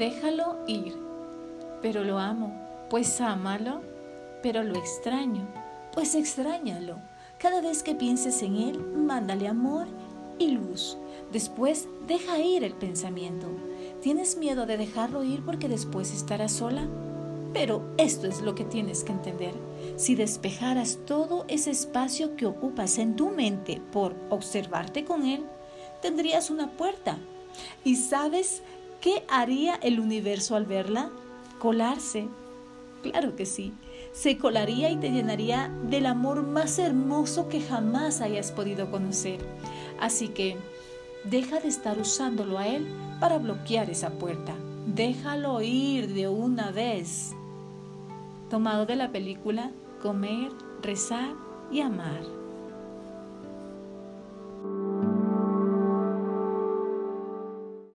déjalo ir. Pero lo amo, pues ámalo, pero lo extraño, pues extrañalo. Cada vez que pienses en él, mándale amor y luz. Después, deja ir el pensamiento. ¿Tienes miedo de dejarlo ir porque después estarás sola? Pero esto es lo que tienes que entender. Si despejaras todo ese espacio que ocupas en tu mente por observarte con él, tendrías una puerta. ¿Y sabes qué haría el universo al verla? Colarse. Claro que sí. Se colaría y te llenaría del amor más hermoso que jamás hayas podido conocer. Así que deja de estar usándolo a él para bloquear esa puerta. Déjalo ir de una vez. Tomado de la película Comer, Rezar y Amar.